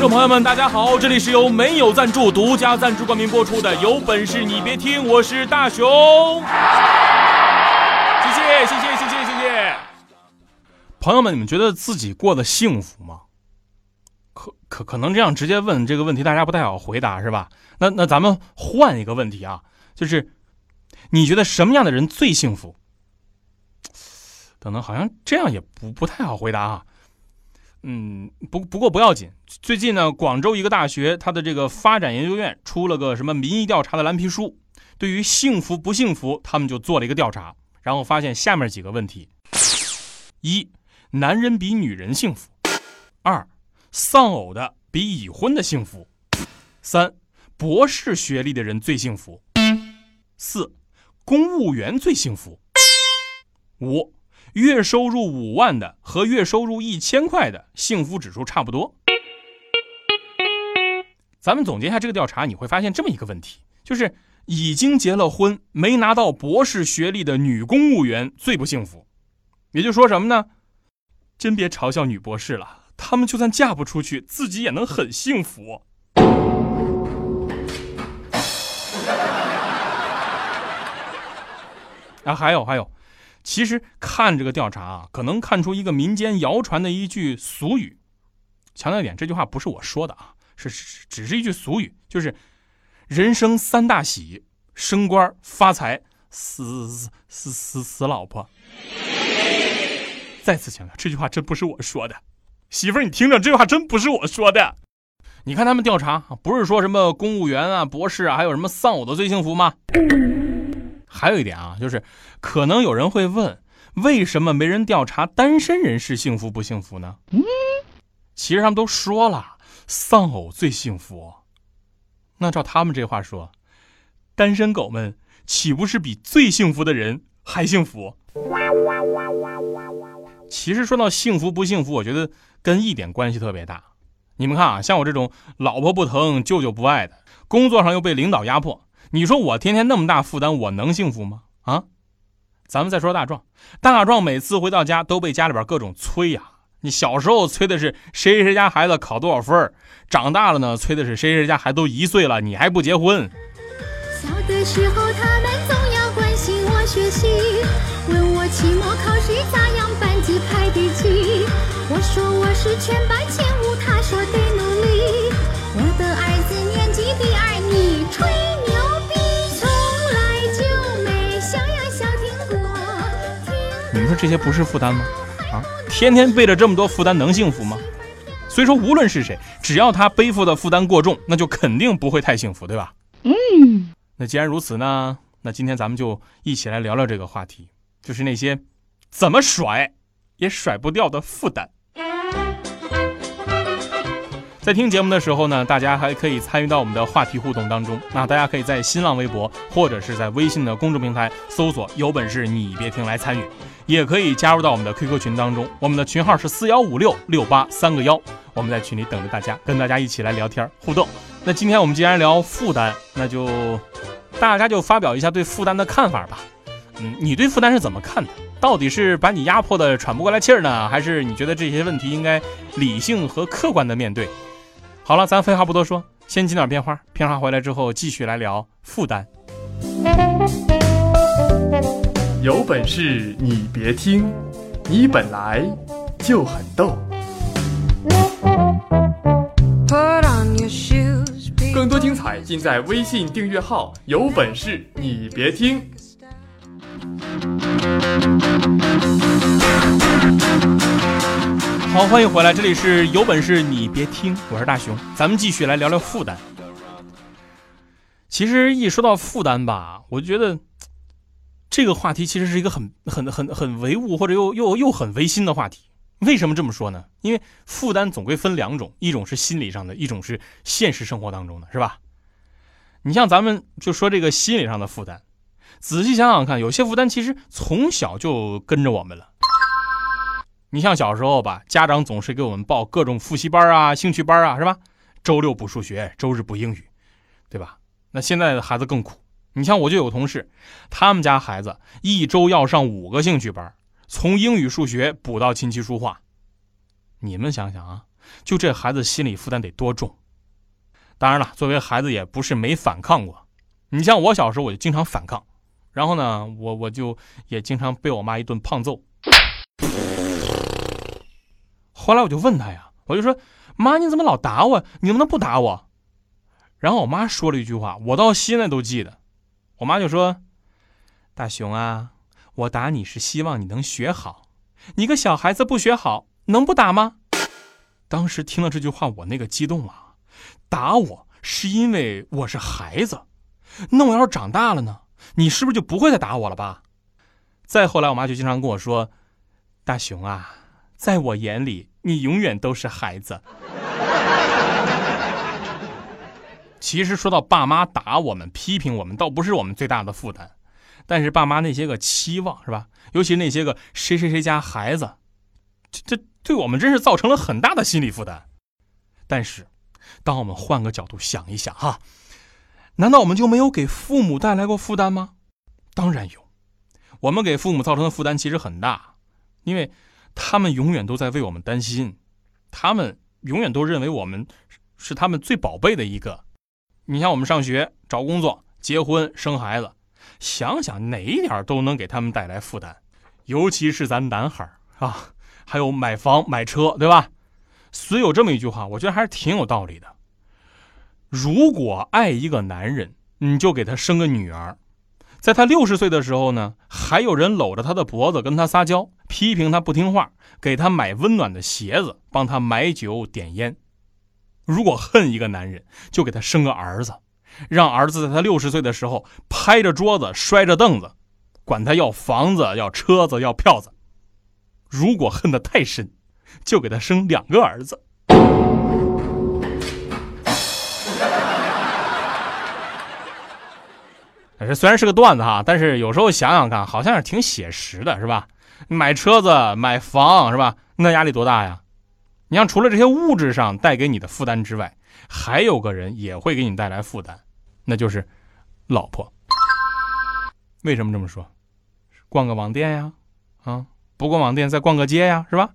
观众朋友们，大家好，这里是由没有赞助、独家赞助冠名播出的《有本事你别听》，我是大熊。谢谢，谢谢，谢谢，谢谢。朋友们，你们觉得自己过得幸福吗？可可可能这样直接问这个问题，大家不太好回答，是吧？那那咱们换一个问题啊，就是你觉得什么样的人最幸福？等等，好像这样也不不太好回答啊。嗯，不不过不要紧。最近呢，广州一个大学，它的这个发展研究院出了个什么民意调查的蓝皮书，对于幸福不幸福，他们就做了一个调查，然后发现下面几个问题：一，男人比女人幸福；二，丧偶的比已婚的幸福；三，博士学历的人最幸福；四，公务员最幸福；五。月收入五万的和月收入一千块的幸福指数差不多。咱们总结一下这个调查，你会发现这么一个问题，就是已经结了婚没拿到博士学历的女公务员最不幸福。也就说什么呢？真别嘲笑女博士了，她们就算嫁不出去，自己也能很幸福。啊，还有还有。其实看这个调查啊，可能看出一个民间谣传的一句俗语。强调一点，这句话不是我说的啊，是只是一句俗语，就是“人生三大喜：升官、发财、死死死死老婆”。再次强调，这句话真不是我说的。媳妇儿，你听着，这句话真不是我说的。你看他们调查，不是说什么公务员啊、博士啊，还有什么丧偶的最幸福吗？还有一点啊，就是可能有人会问，为什么没人调查单身人士幸福不幸福呢？其实他们都说了，丧偶最幸福。那照他们这话说，单身狗们岂不是比最幸福的人还幸福？其实说到幸福不幸福，我觉得跟一点关系特别大。你们看啊，像我这种老婆不疼、舅舅不爱的，工作上又被领导压迫。你说我天天那么大负担，我能幸福吗？啊，咱们再说大壮，大壮每次回到家都被家里边各种催呀。你小时候催的是谁谁家孩子考多少分长大了呢催的是谁谁家孩子都一岁了，你还不结婚。小的时候他们总要关心我学习，问我期末考试咋样，班级排第几。我说我是全班前五，他说这些不是负担吗？啊，天天背着这么多负担能幸福吗？所以说，无论是谁，只要他背负的负担过重，那就肯定不会太幸福，对吧？嗯。那既然如此呢，那今天咱们就一起来聊聊这个话题，就是那些怎么甩也甩不掉的负担。在听节目的时候呢，大家还可以参与到我们的话题互动当中。那大家可以在新浪微博或者是在微信的公众平台搜索“有本事你别听”来参与。也可以加入到我们的 QQ 群当中，我们的群号是四幺五六六八三个幺，我们在群里等着大家，跟大家一起来聊天互动。那今天我们既然聊负担，那就大家就发表一下对负担的看法吧。嗯，你对负担是怎么看的？到底是把你压迫的喘不过来气儿呢，还是你觉得这些问题应该理性和客观的面对？好了，咱废话不多说，先进点片花，片花回来之后继续来聊负担。有本事你别听，你本来就很逗。更多精彩尽在微信订阅号“有本事你别听”。好，欢迎回来，这里是有本事你别听，我是大熊，咱们继续来聊聊负担。其实一说到负担吧，我就觉得。这个话题其实是一个很很很很唯物或者又又又很唯心的话题。为什么这么说呢？因为负担总归分两种，一种是心理上的，一种是现实生活当中的，是吧？你像咱们就说这个心理上的负担，仔细想想看，有些负担其实从小就跟着我们了。你像小时候吧，家长总是给我们报各种复习班啊、兴趣班啊，是吧？周六补数学，周日补英语，对吧？那现在的孩子更苦。你像我就有同事，他们家孩子一周要上五个兴趣班，从英语、数学补到琴棋书画。你们想想啊，就这孩子心理负担得多重？当然了，作为孩子也不是没反抗过。你像我小时候，我就经常反抗，然后呢，我我就也经常被我妈一顿胖揍。后来我就问他呀，我就说：“妈，你怎么老打我？你能不能不打我？”然后我妈说了一句话，我到现在都记得。我妈就说：“大熊啊，我打你是希望你能学好，你个小孩子不学好，能不打吗？”当时听了这句话，我那个激动啊！打我是因为我是孩子，那我要是长大了呢？你是不是就不会再打我了吧？再后来，我妈就经常跟我说：“大熊啊，在我眼里。”你永远都是孩子。其实说到爸妈打我们、批评我们，倒不是我们最大的负担，但是爸妈那些个期望是吧？尤其那些个谁谁谁家孩子，这这对我们真是造成了很大的心理负担。但是，当我们换个角度想一想哈，难道我们就没有给父母带来过负担吗？当然有，我们给父母造成的负担其实很大，因为。他们永远都在为我们担心，他们永远都认为我们是他们最宝贝的一个。你像我们上学、找工作、结婚、生孩子，想想哪一点都能给他们带来负担，尤其是咱男孩啊，还有买房买车，对吧？所以有这么一句话，我觉得还是挺有道理的。如果爱一个男人，你就给他生个女儿。在他六十岁的时候呢，还有人搂着他的脖子跟他撒娇，批评他不听话，给他买温暖的鞋子，帮他买酒点烟。如果恨一个男人，就给他生个儿子，让儿子在他六十岁的时候拍着桌子摔着凳子，管他要房子、要车子、要票子。如果恨得太深，就给他生两个儿子。这虽然是个段子哈，但是有时候想想看，好像是挺写实的，是吧？买车子、买房，是吧？那压力多大呀？你像除了这些物质上带给你的负担之外，还有个人也会给你带来负担，那就是老婆。为什么这么说？逛个网店呀，啊，不逛网店再逛个街呀，是吧？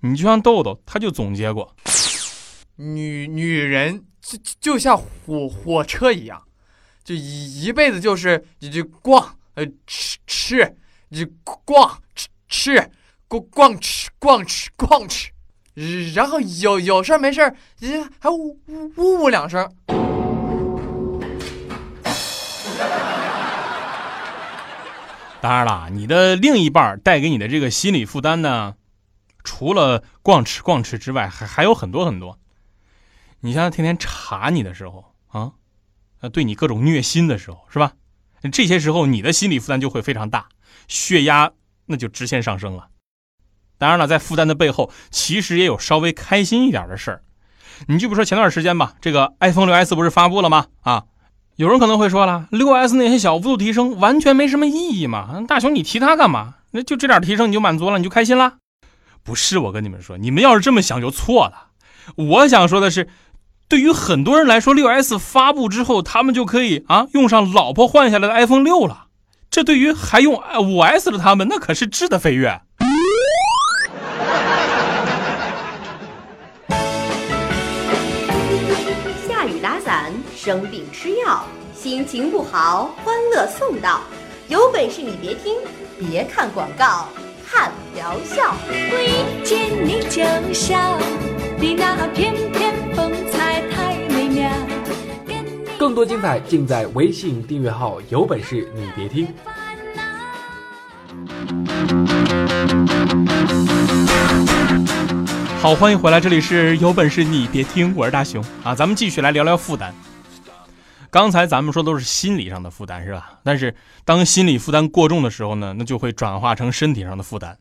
你就像豆豆，他就总结过，女女人就就像火火车一样。就一一辈子就是就逛呃吃吃，逛吃吃逛逛吃逛吃逛吃，然后有有事没事还呜呜呜两声。当然了，你的另一半带给你的这个心理负担呢，除了逛吃逛吃之外，还还有很多很多。你像天天查你的时候啊。对你各种虐心的时候，是吧？这些时候你的心理负担就会非常大，血压那就直线上升了。当然了，在负担的背后，其实也有稍微开心一点的事儿。你就比如说前段时间吧，这个 iPhone 六 S 不是发布了吗？啊，有人可能会说了，六 S 那些小幅度提升完全没什么意义嘛？大雄，你提它干嘛？那就这点提升你就满足了，你就开心啦？不是，我跟你们说，你们要是这么想就错了。我想说的是。对于很多人来说，六 S 发布之后，他们就可以啊用上老婆换下来的 iPhone 六了。这对于还用五 S 的他们，那可是质的飞跃。下雨打伞，生病吃药，心情不好，欢乐送到。有本事你别听，别看广告，看疗效。一见你就笑，你那翩更多精彩尽在微信订阅号，有本事你别听。好，欢迎回来，这里是有本事你别听，我是大熊啊，咱们继续来聊聊负担。刚才咱们说都是心理上的负担，是吧？但是当心理负担过重的时候呢，那就会转化成身体上的负担。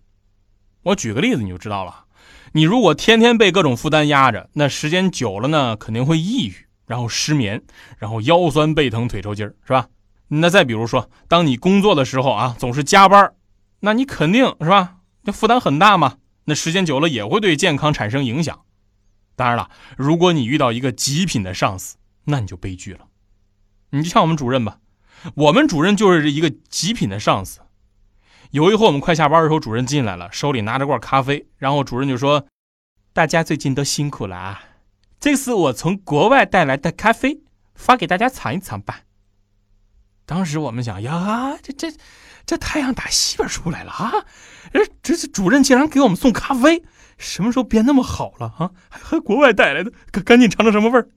我举个例子你就知道了。你如果天天被各种负担压着，那时间久了呢，肯定会抑郁，然后失眠，然后腰酸背疼腿抽筋儿，是吧？那再比如说，当你工作的时候啊，总是加班，那你肯定是吧？那负担很大嘛。那时间久了也会对健康产生影响。当然了，如果你遇到一个极品的上司，那你就悲剧了。你就像我们主任吧，我们主任就是一个极品的上司。有一回我们快下班的时候，主任进来了，手里拿着罐咖啡，然后主任就说：“大家最近都辛苦了啊，这是我从国外带来的咖啡，发给大家尝一尝吧。”当时我们想呀，这这这太阳打西边出来了啊！这这主任竟然给我们送咖啡，什么时候变那么好了啊？还还国外带来的，赶赶紧尝尝什么味儿。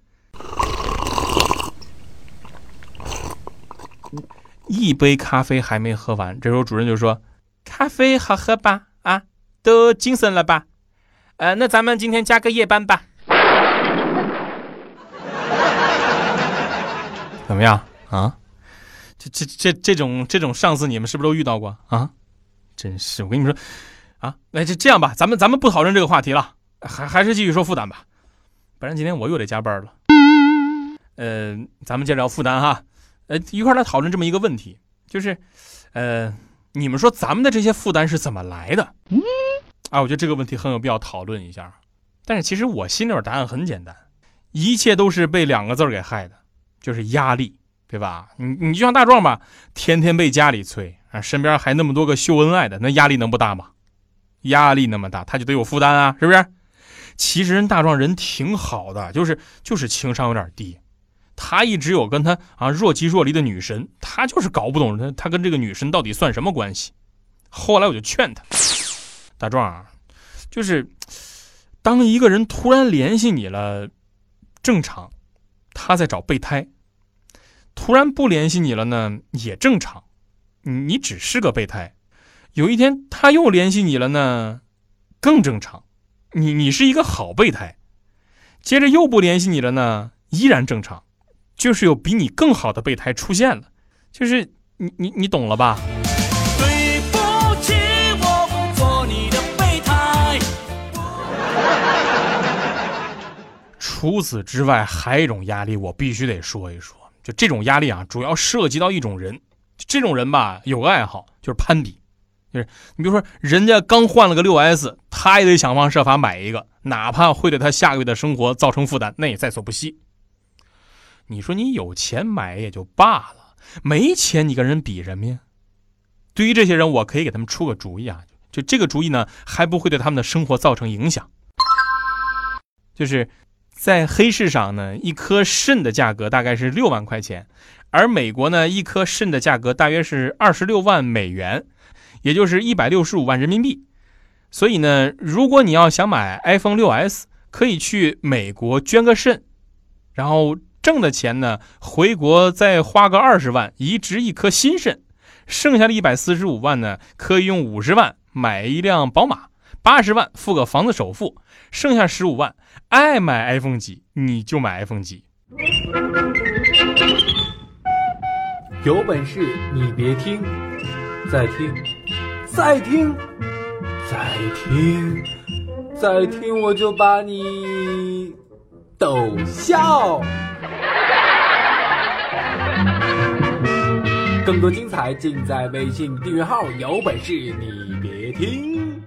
一杯咖啡还没喝完，这时候主任就说：“咖啡好喝吧？啊，都精神了吧？呃，那咱们今天加个夜班吧。怎么样啊？这这这这种这种上司，你们是不是都遇到过啊？真是，我跟你们说，啊，那就这样吧，咱们咱们不讨论这个话题了，还还是继续说负担吧，不然今天我又得加班了。呃，咱们接着聊负担哈。”呃，一块来讨论这么一个问题，就是，呃，你们说咱们的这些负担是怎么来的？嗯，啊，我觉得这个问题很有必要讨论一下。但是其实我心里边答案很简单，一切都是被两个字给害的，就是压力，对吧？你你就像大壮吧，天天被家里催啊，身边还那么多个秀恩爱的，那压力能不大吗？压力那么大，他就得有负担啊，是不是？其实人大壮人挺好的，就是就是情商有点低。他一直有跟他啊若即若离的女神，他就是搞不懂他他跟这个女神到底算什么关系。后来我就劝他，大壮啊，就是当一个人突然联系你了，正常，他在找备胎；突然不联系你了呢，也正常，你只是个备胎。有一天他又联系你了呢，更正常，你你是一个好备胎。接着又不联系你了呢，依然正常。就是有比你更好的备胎出现了，就是你你你懂了吧？除此之外，还有一种压力，我必须得说一说。就这种压力啊，主要涉及到一种人，这种人吧，有个爱好就是攀比，就是你比如说，人家刚换了个六 S，他也得想方设法买一个，哪怕会对他下个月的生活造成负担，那也在所不惜。你说你有钱买也就罢了，没钱你跟人比什么呀？对于这些人，我可以给他们出个主意啊，就这个主意呢，还不会对他们的生活造成影响。就是在黑市上呢，一颗肾的价格大概是六万块钱，而美国呢，一颗肾的价格大约是二十六万美元，也就是一百六十五万人民币。所以呢，如果你要想买 iPhone 六 S，可以去美国捐个肾，然后。挣的钱呢，回国再花个二十万移植一颗新肾，剩下的一百四十五万呢，可以用五十万买一辆宝马，八十万付个房子首付，剩下十五万爱买 iPhone 几你就买 iPhone 几。有本事你别听，再听，再听，再听，再听，我就把你逗笑。更多精彩尽在微信订阅号，有本事你别听！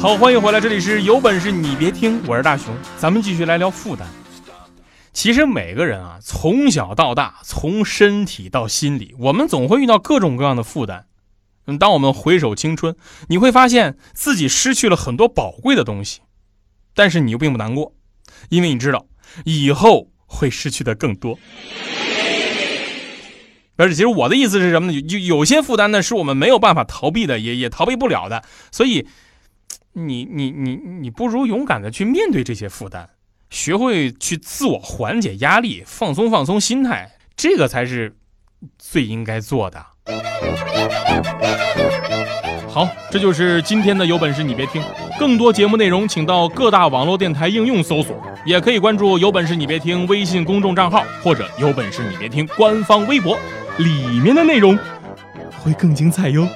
好，欢迎回来，这里是有本事你别听，我是大熊，咱们继续来聊负担。其实每个人啊，从小到大，从身体到心理，我们总会遇到各种各样的负担。嗯，当我们回首青春，你会发现自己失去了很多宝贵的东西，但是你又并不难过，因为你知道。以后会失去的更多，而且其实我的意思是什么呢？有有些负担呢，是我们没有办法逃避的，也也逃避不了的。所以，你你你你不如勇敢的去面对这些负担，学会去自我缓解压力，放松放松心态，这个才是最应该做的。好，这就是今天的有本事你别听。更多节目内容，请到各大网络电台应用搜索，也可以关注有本事你别听微信公众账号或者有本事你别听官方微博。里面的内容会更精彩哟。